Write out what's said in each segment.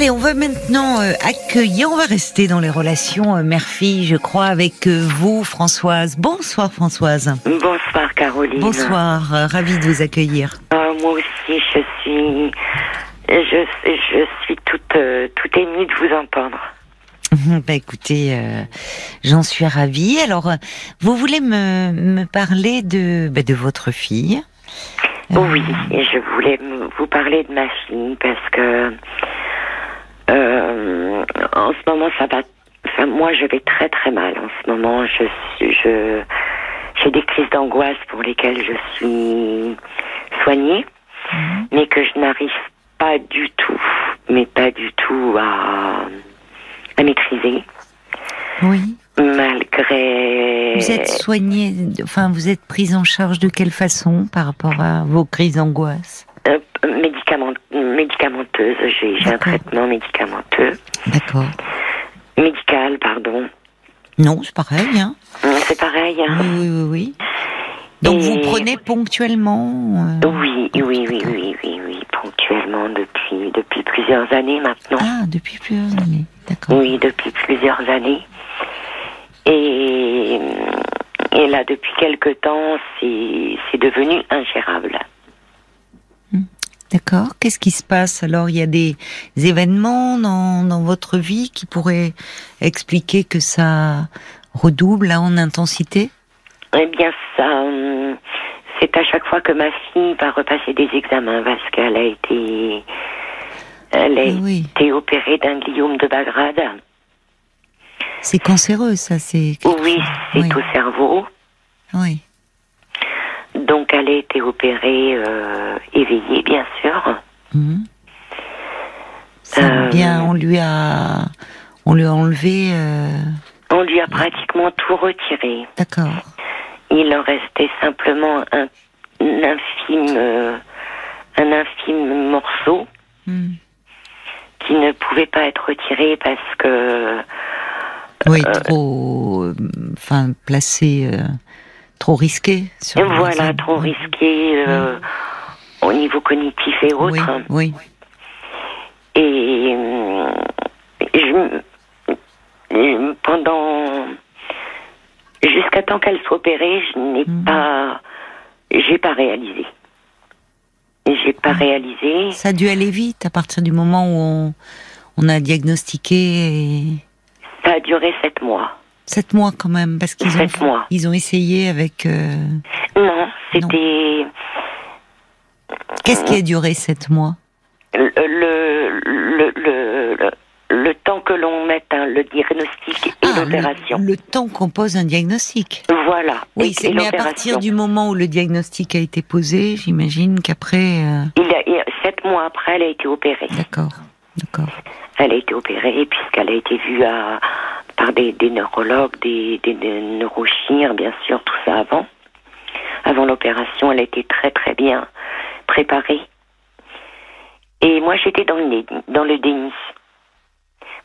Allez, on va maintenant euh, accueillir, on va rester dans les relations euh, mère-fille, je crois, avec euh, vous, Françoise. Bonsoir, Françoise. Bonsoir, Caroline. Bonsoir, ravie de vous accueillir. Ah, moi aussi, je suis, je, je suis toute, euh, toute émue de vous entendre. Bah écoutez, euh, j'en suis ravie. Alors, vous voulez me, me parler de, bah, de votre fille? Oui, je voulais vous parler de ma fille parce que euh, en ce moment, ça va. Enfin, moi, je vais très très mal en ce moment. Je suis, je, j'ai des crises d'angoisse pour lesquelles je suis soignée, mais que je n'arrive pas du tout, mais pas du tout à, à maîtriser, Oui. malgré. Vous êtes soignée, enfin, vous êtes prise en charge de quelle façon par rapport à vos crises d'angoisse? Euh, médicamenteuse, j'ai un traitement médicamenteux. D'accord. Médical, pardon. Non, c'est pareil, hein C'est pareil. Oui, hein. oui, oui, oui. Donc Et- vous prenez ponctuellement euh, Oui, oui, oui, oui, oui, oui, ponctuellement depuis, depuis plusieurs années maintenant. Ah, depuis plusieurs années. D'accord. Oui, depuis plusieurs années. Et, et là, depuis quelque temps, c'est devenu ingérable. D'accord. Qu'est-ce qui se passe alors? Il y a des événements dans, dans votre vie qui pourraient expliquer que ça redouble là, en intensité? Eh bien, ça, hum, c'est à chaque fois que ma fille va repasser des examens parce qu'elle a été, elle a Oui. été opérée d'un gliome de Bagrade. C'est cancéreux, ça. C'est. Oui, c'est oui. au cerveau. Oui. A été opérée euh, éveillée, bien sûr. Ça Euh, bien, on lui a, on lui a enlevé. euh, On lui a pratiquement tout retiré. D'accord. Il en restait simplement un, un infime, euh, un infime morceau Mhm. qui ne pouvait pas être retiré parce que Oui, trop, euh, enfin, placé, trop risqué. Sur voilà, trop risqué euh, au niveau cognitif et autres. Oui, oui. Et euh, je, pendant jusqu'à temps qu'elle soit opérée, je n'ai Mhm. pas, j'ai pas réalisé. J'ai pas réalisé. Ça a dû aller vite à partir du moment où on, on a diagnostiqué. et- Ça a duré sept mois. Sept mois quand même, parce qu'ils ont, mois. ils ont essayé avec. euh, Non, c'était Qu'est-ce qui a duré sept mois? Le, le, le, le, le- temps que l'on mette hein, le diagnostic et Ah, l'opération. le, temps qu'on pose un diagnostic. Voilà. Oui, Et- mais à partir du moment où le diagnostic a été posé, j'imagine qu'après. euh, Il a, il- sept mois après, elle a été opérée. D'accord, d'accord. Elle a été opérée puisqu'elle a été vue à, par des, des neurologues, des, des, bien sûr, tout ça avant. Avant l'opération, elle a été très très bien préparée. Et moi, j'étais dans le, né- dans le déni.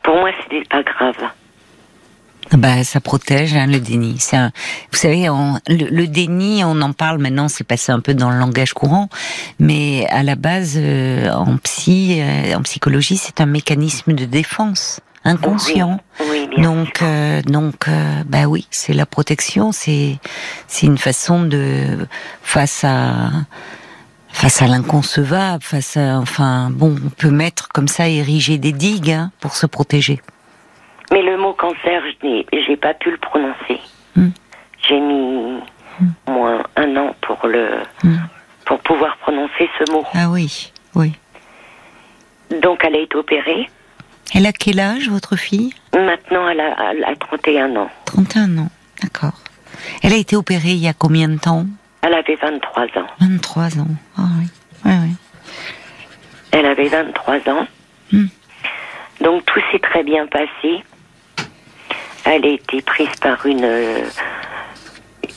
Pour moi, c'était pas grave. Ah Bah, ça protège hein, le déni. Un- vous savez, on- le, le déni, on en parle maintenant, c'est passé un peu dans le langage courant, mais à la base, euh, en psy, euh, en psychologie, c'est un mécanisme de défense inconscient. Donc, euh, donc, euh, bah oui, c'est la protection. C'est, c'est une façon de face à face à l'inconcevable, face à, enfin, bon, on peut mettre comme ça ériger des digues hein, pour se protéger. Mais le mot cancer, je n'ai j'ai pas pu le prononcer. Hmm. J'ai mis moins un an pour le Hmm. pour pouvoir prononcer ce mot. Ah oui, oui. Donc elle a été opérée. Elle a quel âge, votre fille? Maintenant, elle a, elle a 31 ans. 31 ans, d'accord. Elle a été opérée il y a combien de temps? Elle avait 23 ans. 23 ans. Ah oui, oui, oui. Elle avait 23 ans. Hmm. Donc tout s'est très bien passé. Elle a été prise par une euh,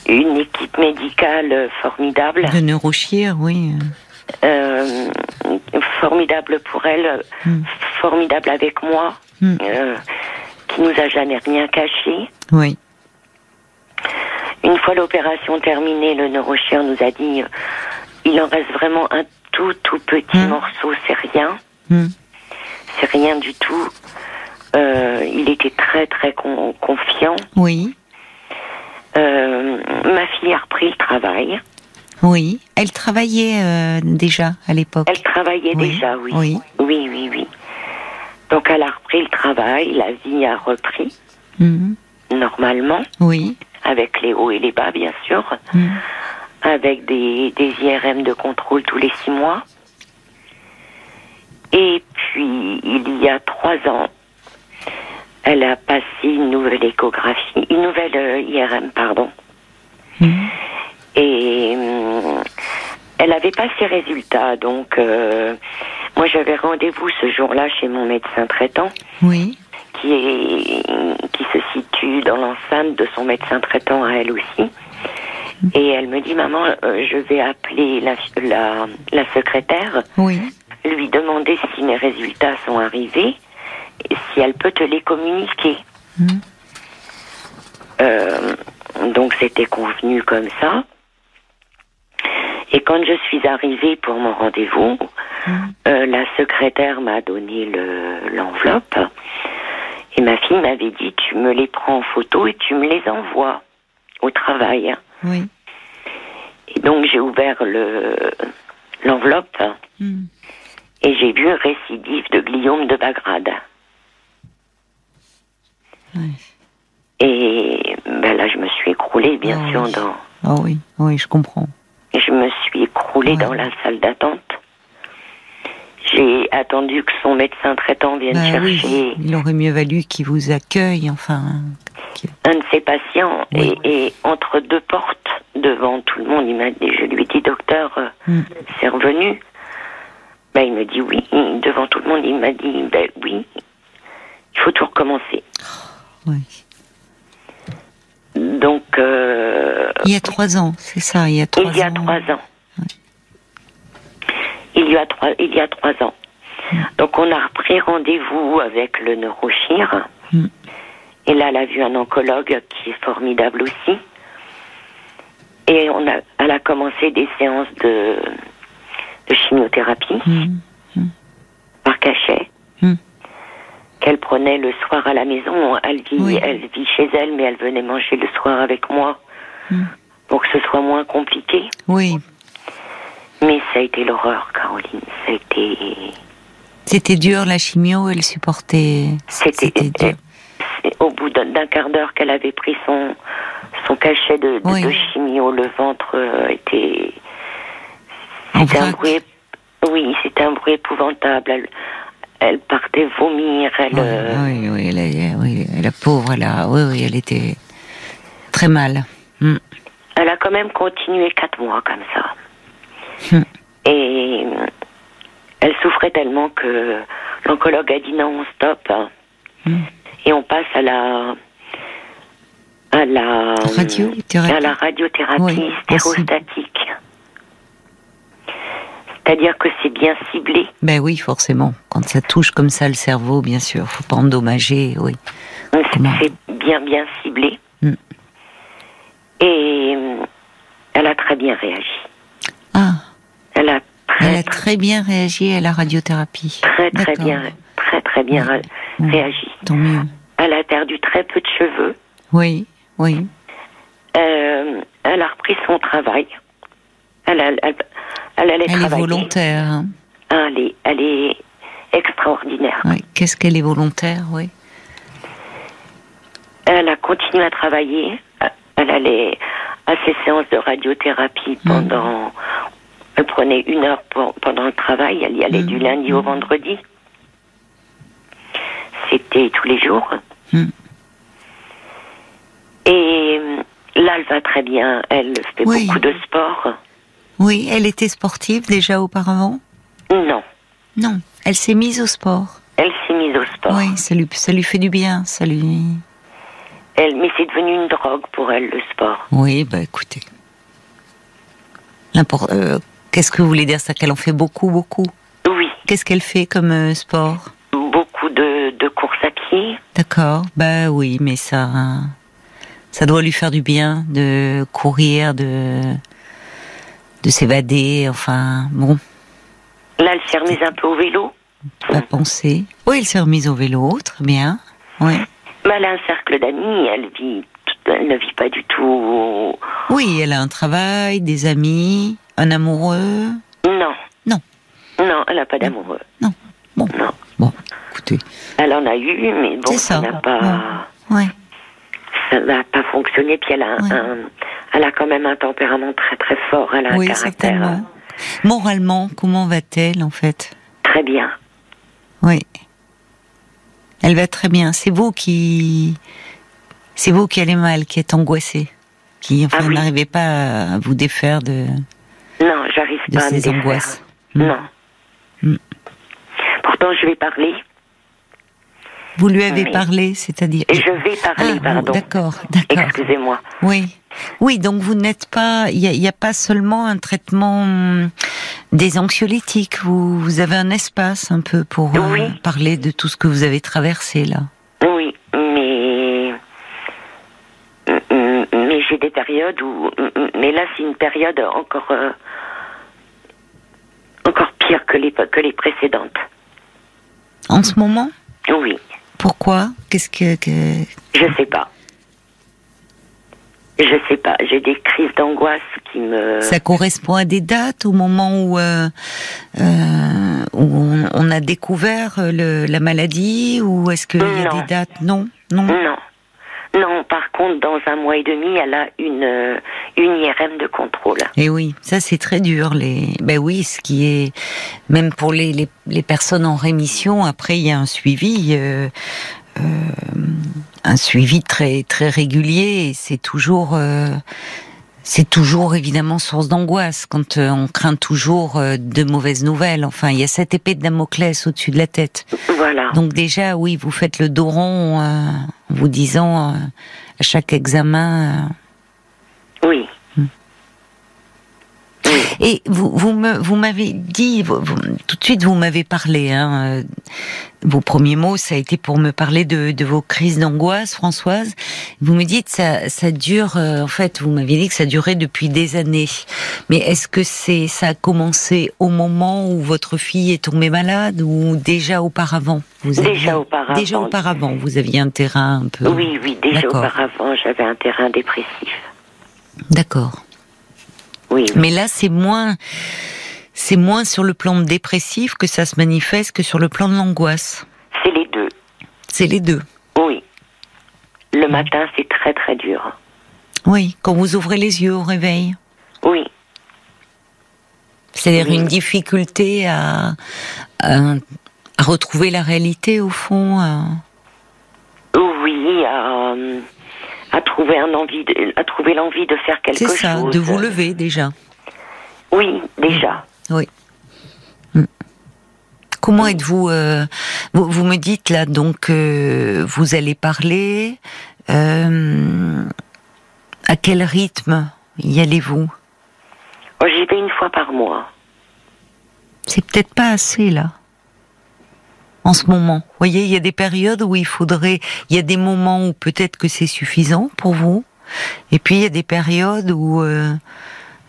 une équipe médicale formidable, De neurochir, oui. Euh, formidable pour elle, Hmm. Formidable avec moi, Hmm. euh, qui nous a jamais rien caché. Oui. Une fois l'opération terminée, le neurochirurgien nous a dit euh, il en reste vraiment un tout tout petit Hmm. morceau, c'est rien. Hmm. c'est rien du tout. Euh, il était très très confiant. Oui. Euh, ma fille a repris le travail. Oui. Elle travaillait déjà à l'époque. Elle travaillait déjà, oui. Oui. Oui, oui, oui. Donc elle a repris le travail, la vie a repris. Mhm. Normalement. Oui. Avec les hauts et les bas, bien sûr. Mhm. Avec des, des IRM de contrôle tous les six mois. Et puis, il y a trois ans, elle a passé une nouvelle échographie, une nouvelle euh, IRM, pardon. Mhm. Et hum, elle avait pas ses résultats, donc euh, moi j'avais rendez-vous ce jour-là chez mon médecin traitant. Oui. Qui, est, qui se situe dans l'enceinte de son médecin traitant à elle aussi. Et elle me dit, maman, euh, je vais appeler la, la, la secrétaire, Oui. lui demander si mes résultats sont arrivés, et si elle peut te les communiquer. Mhm. Euh, donc c'était convenu comme ça. Et quand je suis arrivée pour mon rendez-vous, Mhm. euh, la secrétaire m'a donné le- l'enveloppe et ma fille m'avait dit tu me les prends en photo et tu me les envoies au travail. Oui. Et donc j'ai ouvert le l'enveloppe Mhm. et j'ai vu récidive de gliome de Bagrade. Ouais. Et ben là je me suis écroulée bien Ah sûr oui. dans Ah oui, oui, je comprends. Je me suis écroulée Ouais. dans la salle d'attente. J'ai attendu que son médecin traitant vienne Bah oui, chercher il aurait mieux valu qu'il vous accueille, enfin. un de ses patients Oui. et, et entre deux portes devant tout le monde, il m'a dit, je lui ai dit docteur, euh, Mm. c'est revenu. Ben, il me dit oui, devant tout le monde, il m'a dit ben oui, il faut tout recommencer. Oui. Donc euh, Il y a trois ans, c'est ça, il y a trois il y a ans. trois ans. Il y a trois, il y a trois ans. Donc on a repris rendez-vous avec le neurochir. Mm. Et là, elle a vu un oncologue qui est formidable aussi. Et on a, elle a commencé des séances de, de chimiothérapie Mm. par cachet. Qu'elle prenait le soir à la maison. Elle vit, Oui. elle vit chez elle, mais elle venait manger le soir avec moi Mm. pour que ce soit moins compliqué. Oui, Mais ça a été l'horreur, Caroline. Ça a été. c'était dur la chimio, elle supportait. C'était. dur. Au bout d'un quart d'heure qu'elle avait pris son, son cachet de, de, Oui. de chimio, le ventre euh, était. C'était un bruit. Oui, c'était un bruit épouvantable. Elle, elle partait vomir. Elle, Oui, euh, oui, oui, elle a- oui, la pauvre, elle a, oui, oui, elle était très mal. Mm. elle a quand même continué quatre mois comme ça. Hmm. Et euh, elle souffrait tellement que l'oncologue a dit non, on hein. Hmm. Et on passe à la à la Radiothérapie. à la radiothérapie stérostatique. C'est-à-dire que c'est bien ciblé. Ben oui, forcément. Quand ça touche comme ça le cerveau, bien sûr, faut pas endommager, oui. C'est bien bien ciblé. Hmm. Et euh, elle a très bien réagi. Ah, Elle a très elle a très bien réagi à la radiothérapie. très très bien très très bien réagi. Tant mieux. Elle a perdu très peu de cheveux. Oui, oui. Euh, elle a repris son travail. Elle, a- elle, elle allait Elle est volontaire. hein. Ah, elle, est, elle est extraordinaire. Oui. Qu'est-ce qu'elle est volontaire, oui. Elle a continué à travailler. Elle allait à ses séances de radiothérapie pendant. Elle prenait une heure pour- pendant le travail. Elle y allait Mhm. du lundi au vendredi. C'était tous les jours. Et euh, là, elle va très bien. Elle fait Oui. beaucoup de sport. Oui, elle était sportive déjà auparavant? Non. Non, elle s'est mise au sport. Elle s'est mise au sport. Oui, ça lui, ça lui fait du bien, ça lui... Elle, mais c'est devenu une drogue pour elle, le sport. Oui, bah écoutez. Euh, Qu'est-ce que vous voulez dire? Ça Qu'elle en fait beaucoup, beaucoup? Oui, Qu'est-ce qu'elle fait comme euh, sport? Beaucoup de, de courses à pied. D'accord, bah oui, mais ça, ça doit lui faire du bien de courir, de, de s'évader, enfin, bon. Là, elle s'est remise un peu au vélo. pas penser. Oui, elle s'est remise au vélo, très bien. Oui. Mais elle a un cercle d'amis, elle vit, elle ne vit pas du tout. Oui, elle a un travail, des amis, un amoureux. Non. Non. Non, elle n'a pas d'amoureux. Non. Bon. Non. Bon, écoutez. Elle en a eu, mais bon, ça n'a pas, Ouais. Ça n'a pas fonctionné. Puis elle a, un, elle a quand même un tempérament très très fort. Elle a Oui, un caractère certainement. Moralement, comment va-t-elle en fait? Très bien. Oui. Elle va très bien. C'est vous qui, c'est vous qui allez mal, qui êtes angoissé, qui enfin Ah oui. n'arrivez pas à vous défaire de, Non, j'arrive pas à me ces défaire. angoisses. Non. Mm. Pourtant, je vais parler. Vous lui avez Oui. parlé, c'est-à-dire. Et je vais Ah, parler, vous- pardon. d'accord, d'accord. Excusez-moi. Oui, oui. Donc vous n'êtes pas, il n'y a, pas seulement un traitement hum, des anxiolytiques. Vous, vous avez un espace un peu pour euh, parler de tout ce que vous avez traversé là. Oui, mais mais j'ai des périodes où mais là c'est une période encore euh, encore pire que les que les précédentes. En ce moment, Oui, pourquoi? Qu'est-ce que, que- je sais pas. Je sais pas, j'ai des crises d'angoisse qui me ça correspond à des dates au moment où euh, euh, où on, on a découvert euh, le, la maladie ou est-ce qu'il y a des dates? Non, non. Non. Non, par contre, dans un mois et demi, elle a une, euh, une IRM de contrôle. Et oui, ça c'est très dur. Les, ben oui, ce qui est même pour les, les, personnes en rémission. Après, il y a un suivi, euh, euh, un suivi très très régulier. C'est toujours, c'est toujours évidemment source d'angoisse quand euh, on craint toujours euh, de mauvaises nouvelles. Enfin, il y a cette épée de Damoclès au-dessus de la tête. Voilà. Donc déjà, oui, vous faites le dos rond euh, en vous disant euh, à chaque examen. euh, Oui. Et vous, vous me, vous m'avez dit, vous- vous- tout de suite, vous m'avez parlé. Hein, euh, vos premiers mots, ça a été pour me parler de, de vos crises d'angoisse, Françoise. Vous me dites, ça, ça dure. euh, en fait, vous m'aviez dit que ça durait depuis des années. Mais est-ce que c'est, ça a commencé au moment où votre fille est tombée malade ou déjà auparavant? Vous Déjà auparavant. Déjà auparavant, vous aviez un terrain un peu. Oui, oui, déjà auparavant, j'avais un terrain dépressif. D'accord. Oui, Mais là, c'est moins, c'est moins sur le plan dépressif que ça se manifeste que sur le plan de l'angoisse. c'est les deux. C'est les deux. Oui. Le matin, c'est très très dur. Oui, quand vous ouvrez les yeux au réveil. Oui, C'est-à-dire Oui. une difficulté à, à, à retrouver la réalité au fond. à- oui, à, euh, à trouver un envie, de, à trouver l'envie de faire quelque C'est chose. ça, de vous lever déjà. Oui, déjà. Oui. Mm. Comment êtes-vous euh, vous, vous me dites là donc euh, vous allez parler. euh, à quel rythme y allez-vous? Oh, J'y vais une fois par mois. C'est peut-être pas assez là. En ce moment, vous voyez, il y a des périodes où il faudrait, il y a des moments où peut-être que c'est suffisant pour vous, et puis il y a des périodes où euh,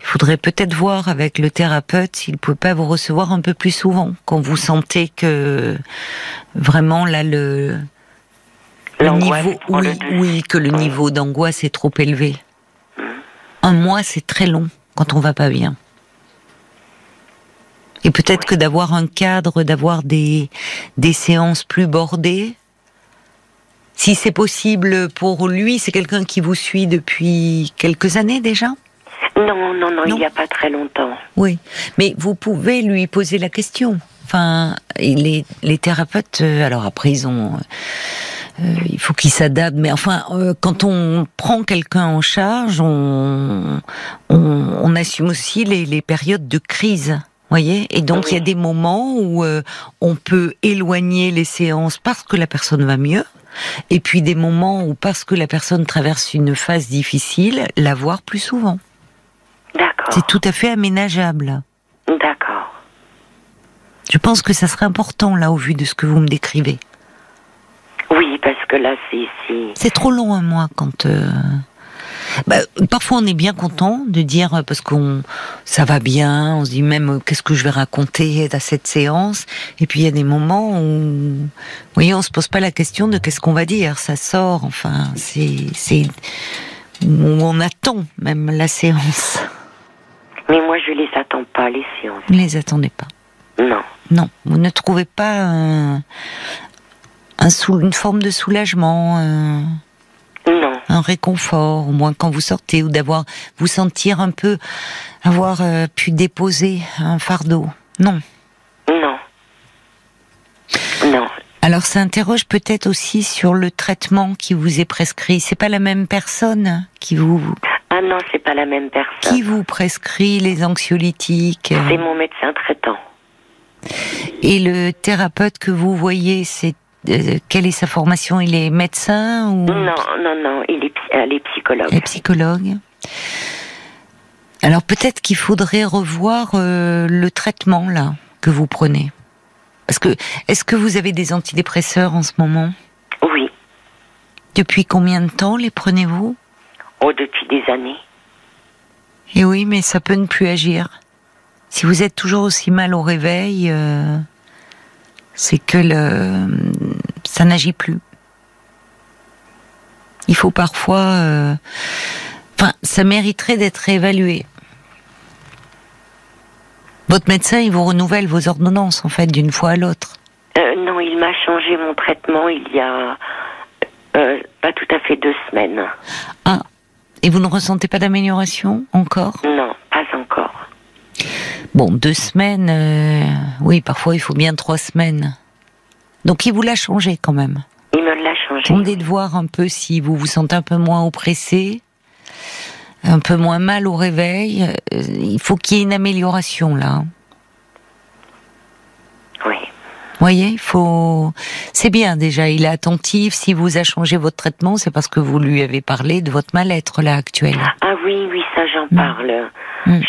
il faudrait peut-être voir avec le thérapeute s'il peut pas vous recevoir un peu plus souvent quand vous sentez que vraiment là le, le niveau, oui, oui, que le niveau d'angoisse est trop élevé. Un mois, c'est très long quand on va pas bien. Et peut-être que d'avoir un cadre, d'avoir des, des séances plus bordées, si c'est possible pour lui, c'est quelqu'un qui vous suit depuis quelques années déjà? Non, non, non, Non. il n'y a pas très longtemps. Oui, mais vous pouvez lui poser la question. Enfin, les, les thérapeutes, euh, alors après ils ont, euh, il faut qu'ils s'adaptent. Mais enfin, euh, quand on prend quelqu'un en charge, on, on, on assume aussi les, les périodes de crise. Voyez et donc il y a des moments où euh, on peut éloigner les séances parce que la personne va mieux, et puis des moments où parce que la personne traverse une phase difficile, la voir plus souvent. D'accord. C'est tout à fait aménageable. D'accord. Je pense que ça serait important là au vu de ce que vous me décrivez. Oui, parce que là, c'est. c'est- C'est trop long un mois quand. euh, bah, parfois on est bien content de dire euh, parce qu'on ça va bien, on se dit même euh, qu'est-ce que je vais raconter à cette séance? Et puis il y a des moments où, voyez, on se pose pas la question de qu'est-ce qu'on va dire, ça sort. Enfin, c'est c'est on attend même la séance. Mais moi je les attends pas les séances. Vous ne les attendez pas? Non. Non, vous ne trouvez pas un, un sou, une forme de soulagement. Un réconfort, au moins quand vous sortez, ou d'avoir vous sentir un peu avoir euh, pu déposer un fardeau. Non. Non. Non. Alors ça interroge peut-être aussi sur le traitement qui vous est prescrit. C'est pas la même personne qui vous. Ah non, c'est pas la même personne. Qui vous prescrit les anxiolytiques C'est mon médecin traitant. Et le thérapeute que vous voyez, c'est euh, quelle est sa formation? Il est médecin ou? Non, non, non, il est, elle est psychologue. Elle est psychologue. Alors peut-être qu'il faudrait revoir euh, le traitement là que vous prenez. Parce que est-ce que vous avez des antidépresseurs en ce moment? Oui. Depuis combien de temps les prenez-vous? Oh, depuis des années. Et oui, mais ça peut ne plus agir. Si vous êtes toujours aussi mal au réveil, euh, c'est que le, ça n'agit plus. Il faut parfois, euh, enfin, ça mériterait d'être évalué. Votre médecin, il vous renouvelle vos ordonnances en fait d'une fois à l'autre. Euh, non, il m'a changé mon traitement il y a euh, pas tout à fait deux semaines. Ah, et vous ne ressentez pas d'amélioration encore? Non, pas encore. Bon, deux semaines, euh, oui, parfois il faut bien trois semaines. Donc il vous l'a changé quand même. Il me l'a changé. Attendez de voir un peu si vous vous sentez un peu moins oppressé, un peu moins mal au réveil. Euh, Il faut qu'il y ait une amélioration là. Oui. Vous voyez, il faut. C'est bien déjà. Il est attentif. Si vous a changé votre traitement, c'est parce que vous lui avez parlé de votre mal-être là actuel. Ah oui, oui, ça j'en Mm. parle. Mm.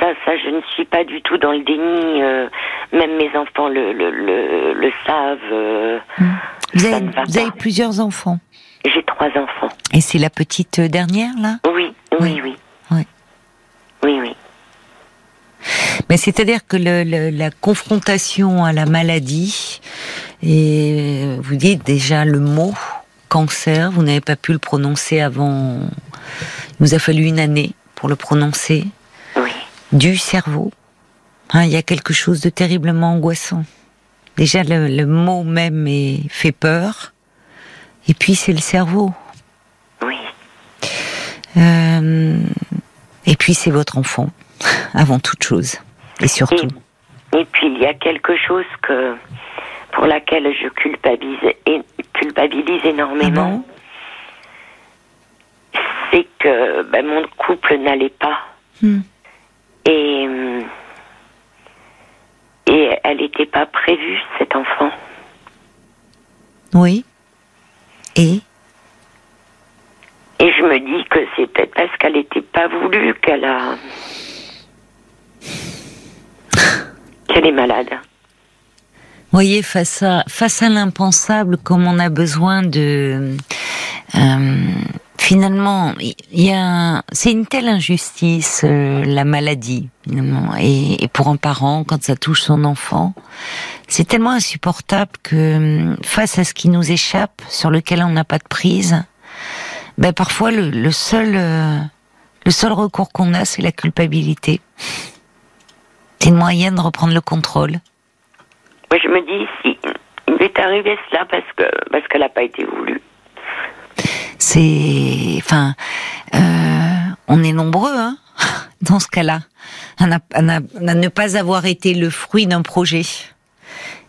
Ça, ça, je ne suis pas du tout dans le déni. euh, même mes enfants le, le, le, le savent. euh, Vous avez, va vous avez plusieurs enfants. J'ai trois enfants. Et c'est la petite euh, dernière là? Oui, oui, oui. Oui. Oui, oui. Mais c'est-à-dire que la confrontation à la maladie, et vous dites déjà le mot cancer, vous n'avez pas pu le prononcer avant. Il nous a fallu une année pour le prononcer. Du cerveau. Hein, il y a quelque chose de terriblement angoissant. Déjà, le, le mot même est, fait peur. Et puis, c'est le cerveau. Oui. Euh, et puis, c'est votre enfant, avant toute chose. Et surtout. Et puis il y a quelque chose que pour laquelle je culpabilise, et, culpabilise énormément. C'est que ben, mon couple n'allait pas. Hmm. Et, hum, et elle n'était pas prévue, cet enfant. Oui. Et? Et je me dis que c'est peut-être parce qu'elle n'était pas voulue qu'elle a. qu'elle est malade. voyez, face à, face à l'impensable, comme on a besoin de... euh, finalement, il y a, c'est une telle injustice, euh, la maladie, finalement. Et, pour un parent, quand ça touche son enfant, c'est tellement insupportable que euh, face à ce qui nous échappe, sur lequel on n'a pas de prise, ben parfois le, le seul, euh, le seul recours qu'on a, c'est la culpabilité. C'est une moyen de reprendre le contrôle. Moi, je me dis, si il lui est arrivé cela parce que parce qu'elle n'a pas été voulue. C'est, enfin, euh, on est nombreux hein, dans ce cas-là, à, ne pas avoir été le fruit d'un projet.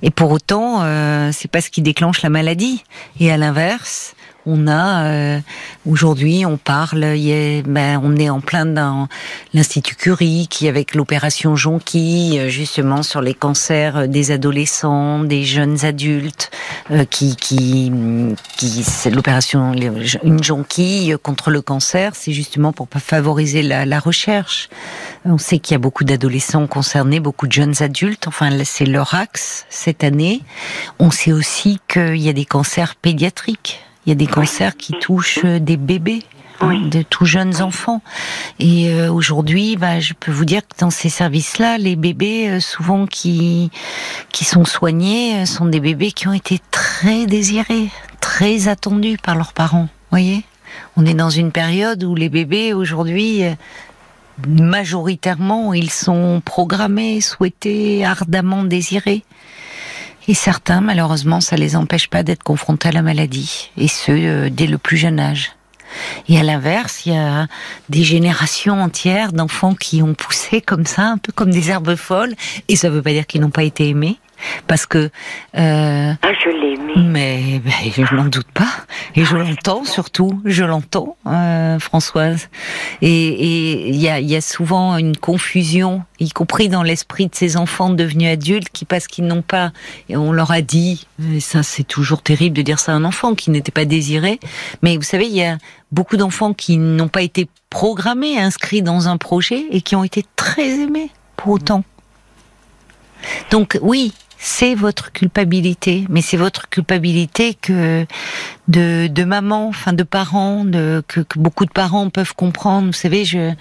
Et pour autant, euh, c'est pas ce qui déclenche la maladie. Et à l'inverse, on a euh, aujourd'hui, on parle, y ben, on est en plein dans l'institut Curie qui avec l'opération Jonquille, euh, justement sur les cancers euh, des adolescents, des jeunes adultes, euh, qui qui qui c'est l'opération une jonquille contre le cancer, c'est justement pour favoriser la, la recherche. On sait qu'il y a beaucoup d'adolescents concernés, beaucoup de jeunes adultes. Enfin, c'est leur axe cette année. On sait aussi qu'il y a des cancers pédiatriques. Il y a des cancers qui touchent euh, des bébés. hein, de tout jeunes enfants. Et euh, aujourd'hui, bah, je peux vous dire que dans ces services-là, les bébés euh, souvent qui qui sont soignés euh, sont des bébés qui ont été très désirés, très attendus par leurs parents. Voyez, on est dans une période où les bébés aujourd'hui majoritairement, ils sont programmés, souhaités, ardemment désirés. Et certains, malheureusement, ça les empêche pas d'être confrontés à la maladie, et ce, euh, dès le plus jeune âge. Et à l'inverse, il y a des générations entières d'enfants qui ont poussé comme ça, un peu comme des herbes folles, et ça ne veut pas dire qu'ils n'ont pas été aimés, parce que... Euh, ah, je l'aimais. Mais, mais je n'en doute pas. Et je l'entends surtout, je l'entends, euh, Françoise. Et il y a, y a souvent une confusion, y compris dans l'esprit de ces enfants devenus adultes, qui parce qu'ils n'ont pas, et on leur a dit, et ça c'est toujours terrible de dire ça à un enfant qui n'était pas désiré, mais vous savez, il y a beaucoup d'enfants qui n'ont pas été programmés, inscrits dans un projet et qui ont été très aimés pour autant. Donc oui, c'est votre culpabilité, mais c'est votre culpabilité que de, de maman, enfin de parents, de, que, beaucoup de parents peuvent comprendre. Vous savez, je,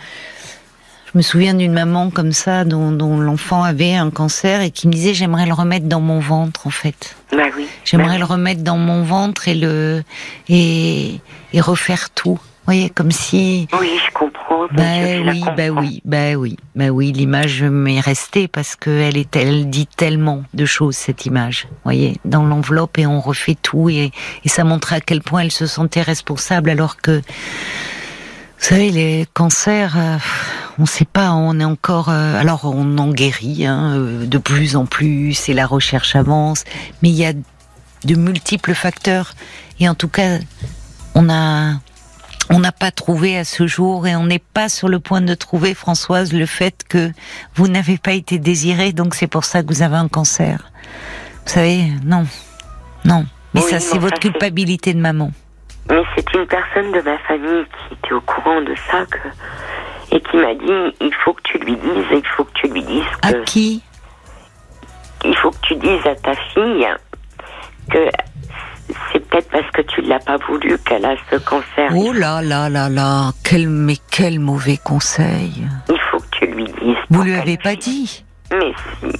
je me souviens d'une maman comme ça dont, dont l'enfant avait un cancer et qui me disait j'aimerais le remettre dans mon ventre en fait. Bah oui. J'aimerais bah le remettre dans mon ventre et le et, et refaire tout. Vous voyez, comme si. Oui, je comprends. Ben oui, ben oui, ben oui, ben oui. L'image m'est restée parce que elle est, elle dit tellement de choses cette image. Vous voyez, dans l'enveloppe et on refait tout et, et ça montre à quel point elle se sentait responsable alors que, vous savez, les cancers, euh, on ne sait pas, on est encore. Euh, alors on en guérit hein, euh, de plus en plus et la recherche avance, mais il y a de multiples facteurs et en tout cas, on a on n'a pas trouvé à ce jour et on n'est pas sur le point de trouver, Françoise, le fait que vous n'avez pas été désirée, donc c'est pour ça que vous avez un cancer. Vous savez, non, non. Mais ça, c'est votre culpabilité de maman. Mais c'est une personne de ma famille qui était au courant de ça que, et qui m'a dit il faut que tu lui dises, il faut que tu lui dises que. À qui? Il faut que tu dises à ta fille que c'est peut-être parce que tu l'as pas voulu qu'elle a ce cancer. Oh là là là là, quel, mais quel mauvais conseil. Il faut que tu lui dises. Vous lui avez pas dit Mais si.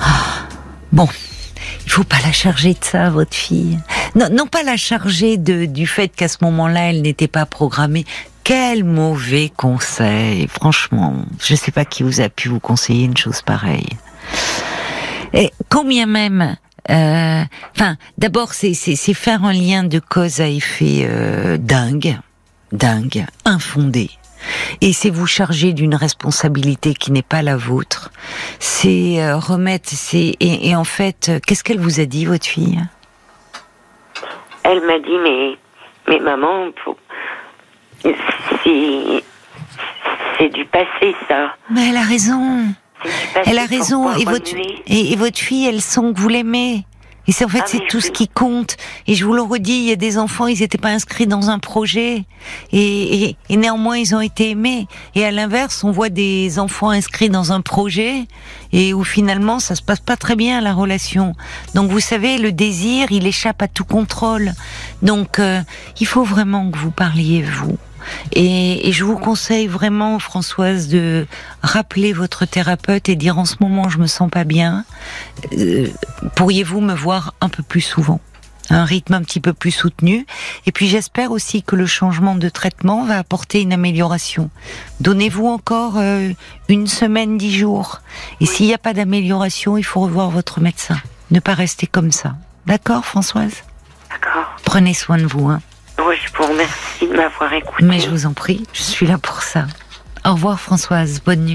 Ah, bon, il faut pas la charger de ça, votre fille. Non, non pas la charger de, du fait qu'à ce moment-là, elle n'était pas programmée. Quel mauvais conseil, franchement. Je sais pas qui vous a pu vous conseiller une chose pareille. Et combien même enfin, d'abord, c'est faire un lien de cause à effet euh, dingue, dingue, infondé. Et c'est vous charger d'une responsabilité qui n'est pas la vôtre. C'est euh, remettre. C'est et, en fait, qu'est-ce qu'elle vous a dit, votre fille? Elle m'a dit, mais mais maman, c'est c'est du passé, ça. Mais elle a raison. Elle a raison. Et votre, et, votre fille, elle sent que vous l'aimez. Et c'est en fait, ah, c'est tout ce qui compte. Et je vous le redis, il y a des enfants, ils n'étaient pas inscrits dans un projet. Et, et, néanmoins, ils ont été aimés. Et à l'inverse, on voit des enfants inscrits dans un projet et où finalement, ça se passe pas très bien, la relation. Donc, vous savez, le désir, il échappe à tout contrôle. Donc, euh, il faut vraiment que vous parliez, vous. Et, je vous conseille vraiment, Françoise, de rappeler votre thérapeute et dire en ce moment je me sens pas bien. Euh, pourriez-vous me voir un peu plus souvent? Un rythme un petit peu plus soutenu. Et puis j'espère aussi que le changement de traitement va apporter une amélioration. Donnez-vous encore euh, une semaine, dix jours. Et s'il n'y a pas d'amélioration, il faut revoir votre médecin. Ne pas rester comme ça. D'accord, Françoise? D'accord. Prenez soin de vous. Hein. Oui, je vous remercie Mais je vous en prie, je suis là pour ça. Au revoir Françoise, bonne nuit.